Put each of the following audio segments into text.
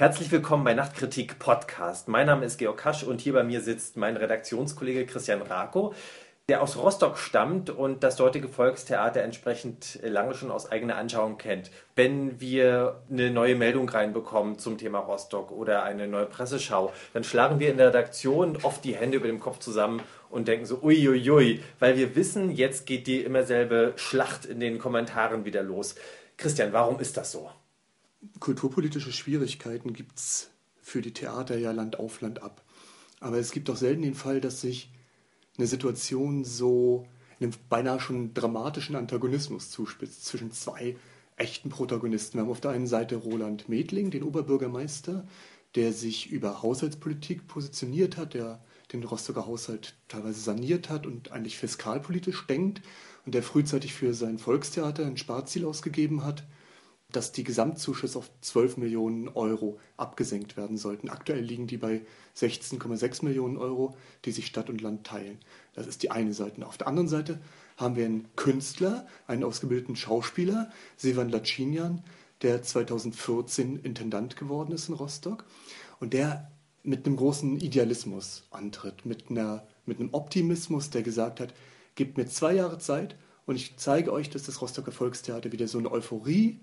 Herzlich willkommen bei Nachtkritik Podcast. Mein Name ist Georg Kasch und hier bei mir sitzt mein Redaktionskollege Christian Rako, der aus Rostock stammt und das dortige Volkstheater entsprechend lange schon aus eigener Anschauung kennt. Wenn wir eine neue Meldung reinbekommen zum Thema Rostock oder eine neue Presseschau, dann schlagen wir in der Redaktion oft die Hände über dem Kopf zusammen und denken so, uiuiui, weil wir wissen, jetzt geht die immer selbe Schlacht in den Kommentaren wieder los. Christian, warum ist das so? Kulturpolitische Schwierigkeiten gibt es für die Theater ja Land auf Land ab. Aber es gibt auch selten den Fall, dass sich eine Situation so in einem beinahe schon dramatischen Antagonismus zuspitzt zwischen zwei echten Protagonisten. Wir haben auf der einen Seite Roland Medling, den Oberbürgermeister, der sich über Haushaltspolitik positioniert hat, der den Rostocker Haushalt teilweise saniert hat und eigentlich fiskalpolitisch denkt und der frühzeitig für sein Volkstheater ein Sparziel ausgegeben hat dass die Gesamtzuschüsse auf 12 Millionen Euro abgesenkt werden sollten. Aktuell liegen die bei 16,6 Millionen Euro, die sich Stadt und Land teilen. Das ist die eine Seite. Auf der anderen Seite haben wir einen Künstler, einen ausgebildeten Schauspieler, Sevan Lacinian, der 2014 Intendant geworden ist in Rostock und der mit einem großen Idealismus antritt, mit, einer, mit einem Optimismus, der gesagt hat, gebt mir zwei Jahre Zeit und ich zeige euch, dass das Rostocker Volkstheater wieder so eine Euphorie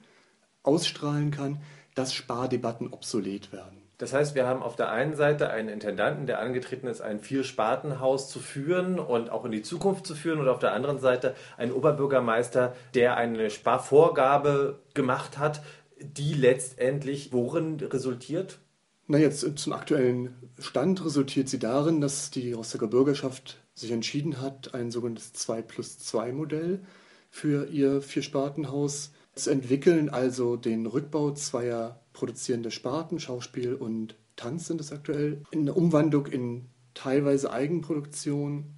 ausstrahlen kann, dass Spardebatten obsolet werden. Das heißt, wir haben auf der einen Seite einen Intendanten, der angetreten ist, ein Vier-Sparten-Haus zu führen und auch in die Zukunft zu führen, und auf der anderen Seite einen Oberbürgermeister, der eine Sparvorgabe gemacht hat, die letztendlich worin resultiert? Na, jetzt zum aktuellen Stand resultiert sie darin, dass die Rostocker Bürgerschaft sich entschieden hat, ein sogenanntes 2 plus 2 Modell für ihr Vier-Sparten-Haus zu entwickeln, also den Rückbau zweier produzierender Sparten, Schauspiel und Tanz sind es aktuell, in der Umwandlung in teilweise Eigenproduktion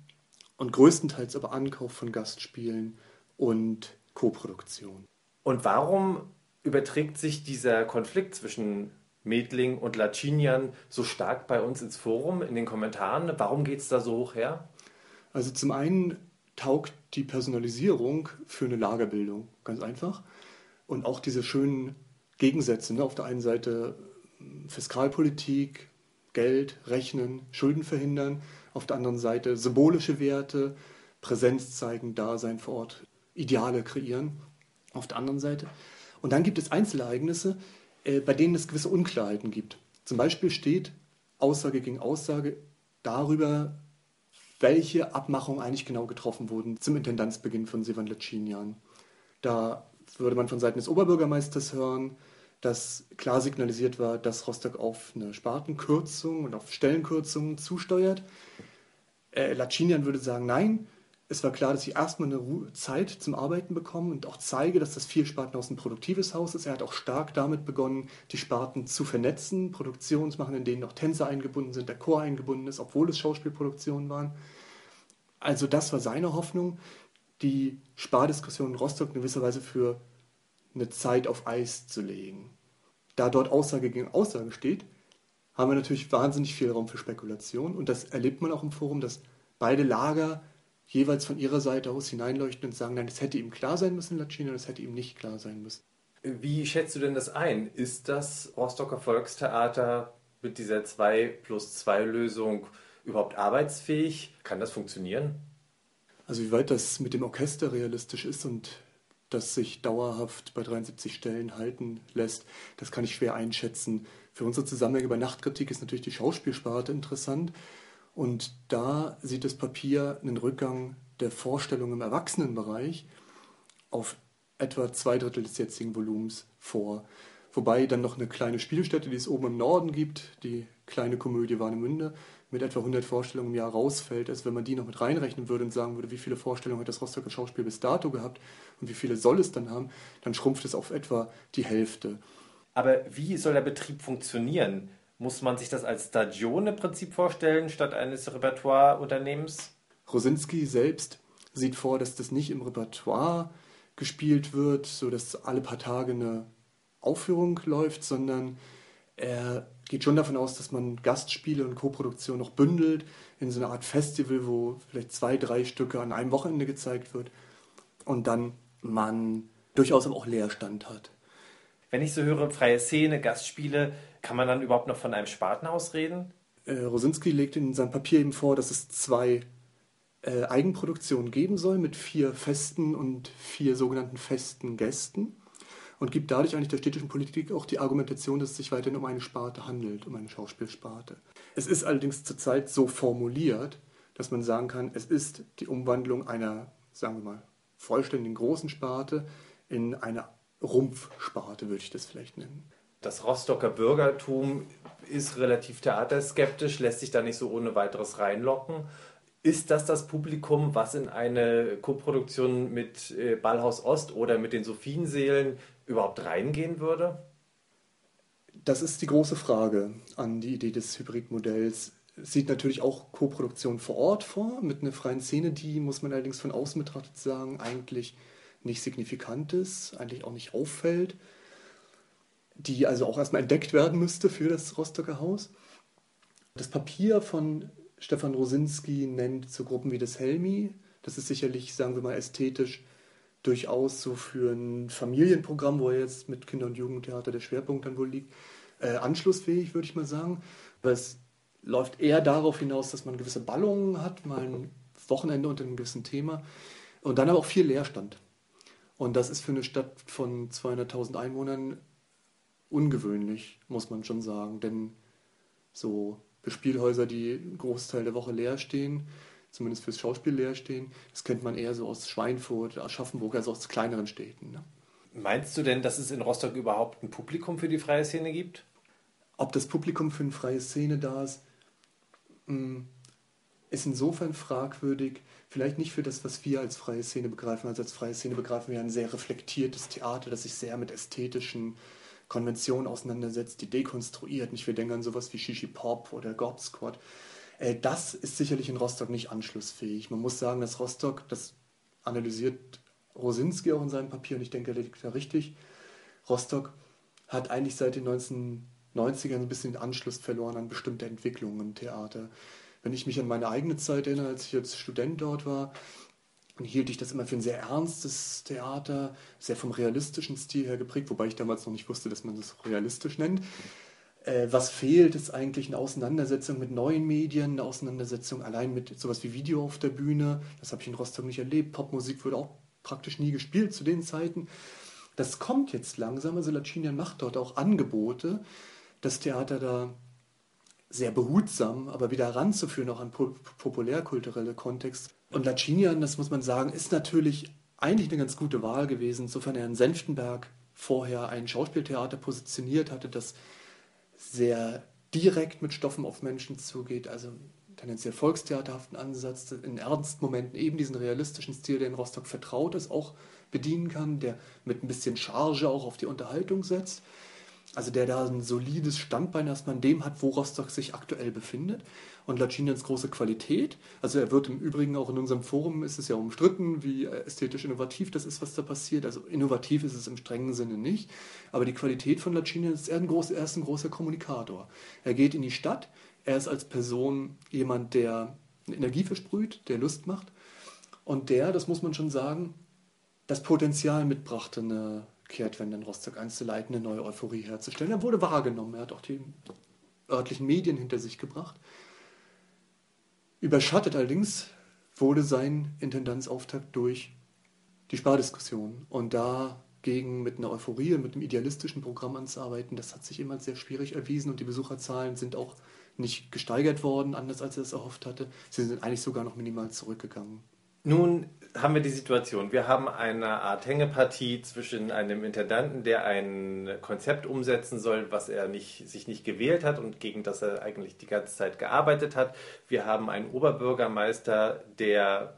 und größtenteils aber Ankauf von Gastspielen und Koproduktion. Und warum überträgt sich dieser Konflikt zwischen Medling und Lacinian so stark bei uns ins Forum, in den Kommentaren? Warum geht es da so hoch her? Also zum einen taugt die Personalisierung für eine Lagerbildung, ganz einfach. Und auch diese schönen Gegensätze. Ne? Auf der einen Seite hm, Fiskalpolitik, Geld, Rechnen, Schulden verhindern. Auf der anderen Seite symbolische Werte, Präsenz zeigen, Dasein vor Ort, Ideale kreieren. Auf der anderen Seite. Und dann gibt es Einzelereignisse, äh, bei denen es gewisse Unklarheiten gibt. Zum Beispiel steht Aussage gegen Aussage darüber, welche Abmachungen eigentlich genau getroffen wurden zum Intendanzbeginn von Sivan Lacinian. Da würde man von Seiten des Oberbürgermeisters hören, dass klar signalisiert war, dass Rostock auf eine Spartenkürzung und auf Stellenkürzungen zusteuert. Äh, Lacinian würde sagen, nein, es war klar, dass ich erstmal eine Ruhe, Zeit zum Arbeiten bekomme und auch zeige, dass das Vier-Spartenhaus ein produktives Haus ist. Er hat auch stark damit begonnen, die Sparten zu vernetzen, Produktionen zu machen, in denen auch Tänzer eingebunden sind, der Chor eingebunden ist, obwohl es Schauspielproduktionen waren. Also das war seine Hoffnung die Spardiskussion in Rostock in gewisser Weise für eine Zeit auf Eis zu legen. Da dort Aussage gegen Aussage steht, haben wir natürlich wahnsinnig viel Raum für Spekulation und das erlebt man auch im Forum, dass beide Lager jeweils von ihrer Seite aus hineinleuchten und sagen, nein, das hätte ihm klar sein müssen, Lacino, das hätte ihm nicht klar sein müssen. Wie schätzt du denn das ein? Ist das Rostocker Volkstheater mit dieser 2 plus 2 Lösung überhaupt arbeitsfähig? Kann das funktionieren? Also wie weit das mit dem Orchester realistisch ist und das sich dauerhaft bei 73 Stellen halten lässt, das kann ich schwer einschätzen. Für unsere Zusammenhänge bei Nachtkritik ist natürlich die Schauspielsparte interessant. Und da sieht das Papier einen Rückgang der Vorstellung im Erwachsenenbereich auf etwa zwei Drittel des jetzigen Volumens vor. Wobei dann noch eine kleine Spielstätte, die es oben im Norden gibt, die kleine Komödie Warnemünde, mit etwa 100 Vorstellungen im Jahr rausfällt, als wenn man die noch mit reinrechnen würde und sagen würde, wie viele Vorstellungen hat das Rostocker Schauspiel bis dato gehabt und wie viele soll es dann haben, dann schrumpft es auf etwa die Hälfte. Aber wie soll der Betrieb funktionieren? Muss man sich das als Stadion im Prinzip vorstellen, statt eines Repertoireunternehmens? Rosinski selbst sieht vor, dass das nicht im Repertoire gespielt wird, so dass alle paar Tage eine Aufführung läuft, sondern er geht schon davon aus, dass man Gastspiele und Koproduktion noch bündelt in so einer Art Festival, wo vielleicht zwei, drei Stücke an einem Wochenende gezeigt wird und dann man durchaus auch Leerstand hat. Wenn ich so höre, freie Szene, Gastspiele, Kann man dann überhaupt noch von einem Spartenhaus reden? Äh, Rosinski legt in seinem Papier eben vor, dass es zwei äh, Eigenproduktionen geben soll mit vier festen und vier sogenannten festen Gästen und gibt dadurch eigentlich der städtischen Politik auch die Argumentation, dass es sich weiterhin um eine Sparte handelt, um eine Schauspielsparte. Es ist allerdings zurzeit so formuliert, dass man sagen kann, es ist die Umwandlung einer, sagen wir mal, vollständigen großen Sparte in eine Rumpfsparte, würde ich das vielleicht nennen. Das Rostocker Bürgertum ist relativ theaterskeptisch, lässt sich da nicht so ohne weiteres reinlocken. Ist das das Publikum, was in eine Koproduktion mit äh, Ballhaus Ost oder mit den Sophienseelen überhaupt reingehen würde? Das ist die große Frage an die Idee des Hybridmodells. Sieht natürlich auch Koproduktion vor Ort vor, mit einer freien Szene, die, muss man allerdings von außen betrachtet sagen, eigentlich nicht signifikant ist, eigentlich auch nicht auffällt, die also auch erstmal entdeckt werden müsste für das Rostocker Haus. Das Papier von Stefan Rosinski nennt so Gruppen wie das Helmi. Das ist sicherlich, sagen wir mal, ästhetisch durchaus so für ein Familienprogramm, wo jetzt mit Kinder- und Jugendtheater der Schwerpunkt dann wohl liegt, äh, anschlussfähig, würde ich mal sagen. Aber es läuft eher darauf hinaus, dass man gewisse Ballungen hat, mal ein Wochenende unter einem gewissen Thema und dann aber auch viel Leerstand. Und das ist für eine Stadt von 200.000 Einwohnern ungewöhnlich, muss man schon sagen. Denn so Spielhäuser, die einen Großteil der Woche leer stehen, zumindest fürs Schauspiel leer stehen, das kennt man eher so aus Schweinfurt, Aschaffenburg, also aus kleineren Städten. Ne? Meinst du denn, dass es in Rostock überhaupt ein Publikum für die freie Szene gibt? Ob das Publikum für eine freie Szene da ist, hm, ist insofern fragwürdig, vielleicht nicht für das, was wir als freie Szene begreifen. Also als freie Szene begreifen wir ein sehr reflektiertes Theater, das sich sehr mit ästhetischen Konventionen auseinandersetzt, die dekonstruiert. Nicht wir denken an sowas wie Shishi Pop oder God Squad. Äh, das ist sicherlich in Rostock nicht anschlussfähig. Man muss sagen, dass Rostock, das analysiert Rosinski auch in seinem Papier und ich denke, der liegt da richtig. Rostock hat eigentlich seit den 1990ern ein bisschen den Anschluss verloren an bestimmte Entwicklungen im Theater. Wenn ich mich an meine eigene Zeit erinnere, als ich als Student dort war, hielt ich das immer für ein sehr ernstes Theater, sehr vom realistischen Stil her geprägt, wobei ich damals noch nicht wusste, dass man das realistisch nennt. Äh, was fehlt, ist eigentlich eine Auseinandersetzung mit neuen Medien, eine Auseinandersetzung allein mit sowas wie Video auf der Bühne. Das habe ich in Rostock nicht erlebt. Popmusik wurde auch praktisch nie gespielt zu den Zeiten. Das kommt jetzt langsam. Also Lacinian macht dort auch Angebote, das Theater da sehr behutsam, aber wieder ranzuführen, auch an populärkulturelle Kontext. Und Lacinian, das muss man sagen, ist natürlich eigentlich eine ganz gute Wahl gewesen, insofern er in Senftenberg vorher ein Schauspieltheater positioniert hatte, das sehr direkt mit Stoffen auf Menschen zugeht, also tendenziell volkstheaterhaften Ansatz, in ernsten Momenten eben diesen realistischen Stil, der in Rostock vertraut ist, auch bedienen kann, der mit ein bisschen Charge auch auf die Unterhaltung setzt. Also der da ein solides Standbein erstmal in dem hat, wo Rostock sich aktuell befindet. Und Lacinians große Qualität, also er wird im Übrigen auch in unserem Forum, ist es ja umstritten, wie ästhetisch innovativ das ist, was da passiert. Also innovativ ist es im strengen Sinne nicht. Aber die Qualität von Lacinian ist, er, ein groß, er ist ein großer Kommunikator. Er geht in die Stadt, er ist als Person jemand, der Energie versprüht, der Lust macht. Und der, das muss man schon sagen, das Potenzial mitbrachte, eine Kehrtwende in Rostock einzuleiten, eine neue Euphorie herzustellen. Er wurde wahrgenommen, er hat auch die örtlichen Medien hinter sich gebracht. Überschattet allerdings wurde sein Intendanzauftakt durch die Spardiskussion. Und dagegen mit einer Euphorie, mit einem idealistischen Programm anzuarbeiten, das hat sich immer sehr schwierig erwiesen und die Besucherzahlen sind auch nicht gesteigert worden, anders als er es erhofft hatte. Sie sind eigentlich sogar noch minimal zurückgegangen. Nun haben wir die Situation. Wir haben eine Art Hängepartie zwischen einem Intendanten, der ein Konzept umsetzen soll, was er nicht, sich nicht gewählt hat und gegen das er eigentlich die ganze Zeit gearbeitet hat. Wir haben einen Oberbürgermeister, der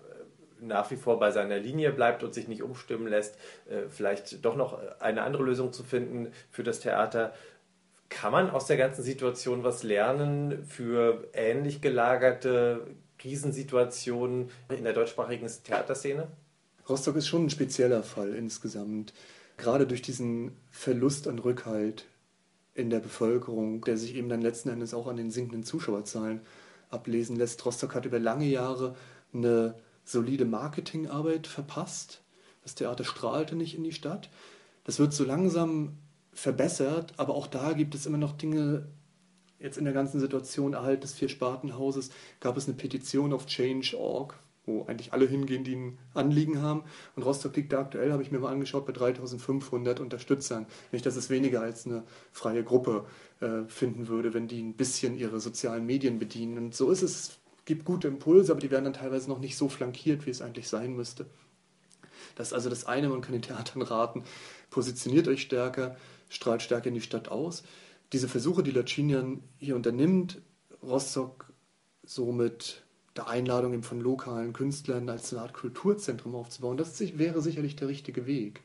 nach wie vor bei seiner Linie bleibt und sich nicht umstimmen lässt, äh, vielleicht doch noch eine andere Lösung zu finden für das Theater. Kann man aus der ganzen Situation was lernen für ähnlich gelagerte Krisensituationen in der deutschsprachigen Theaterszene? Rostock ist schon ein spezieller Fall insgesamt. Gerade durch diesen Verlust an Rückhalt in der Bevölkerung, der sich eben dann letzten Endes auch an den sinkenden Zuschauerzahlen ablesen lässt. Rostock hat über lange Jahre eine solide Marketingarbeit verpasst. Das Theater strahlte nicht in die Stadt. Das wird so langsam verbessert, aber auch da gibt es immer noch Dinge, jetzt in der ganzen Situation Erhalt des Vier-Spartenhauses gab es eine Petition auf Change.org, wo eigentlich alle hingehen, die ein Anliegen haben. Und Rostock liegt da aktuell, habe ich mir mal angeschaut, bei 3500 Unterstützern. Nicht, dass es weniger als eine freie Gruppe äh, finden würde, wenn die ein bisschen ihre sozialen Medien bedienen. Und so ist es, gibt gute Impulse, aber die werden dann teilweise noch nicht so flankiert, wie es eigentlich sein müsste. Das ist also das eine, man kann den Theatern raten, positioniert euch stärker, strahlt stärker in die Stadt aus. Diese Versuche, die Lacinian hier unternimmt, Rostock somit der Einladung von lokalen Künstlern als eine Art Kulturzentrum aufzubauen, das wäre sicherlich der richtige Weg.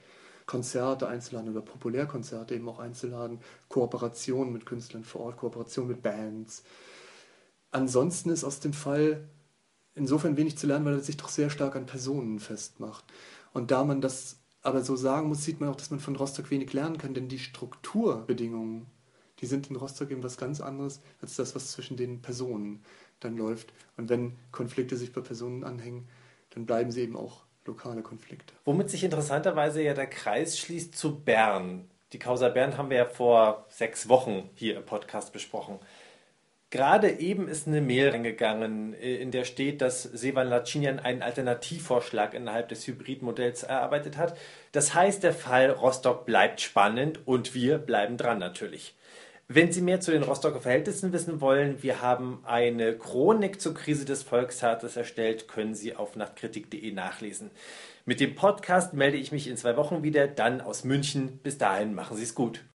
Konzerte einzuladen oder Populärkonzerte eben auch einzuladen, Kooperationen mit Künstlern vor Ort, Kooperation mit Bands. Ansonsten ist aus dem Fall insofern wenig zu lernen, weil er sich doch sehr stark an Personen festmacht. Und da man das aber so sagen muss, sieht man auch, dass man von Rostock wenig lernen kann, denn die Strukturbedingungen, die sind in Rostock eben was ganz anderes als das, was zwischen den Personen dann läuft. Und wenn Konflikte sich bei Personen anhängen, dann bleiben sie eben auch lokale Konflikte. Womit sich interessanterweise ja der Kreis schließt zu Bern. Die Causa Bern haben wir ja vor sechs Wochen hier im Podcast besprochen. Gerade eben ist eine Mail reingegangen, äh, in der steht, dass Sevan Lacinian einen Alternativvorschlag innerhalb des Hybridmodells erarbeitet hat. Das heißt, der Fall Rostock bleibt spannend und wir bleiben dran natürlich. Wenn Sie mehr zu den Rostocker Verhältnissen wissen wollen, wir haben eine Chronik zur Krise des Volksrates erstellt, können Sie auf nachtkritik.de nachlesen. Mit dem Podcast melde ich mich in zwei Wochen wieder, dann aus München. Bis dahin machen Sie es gut.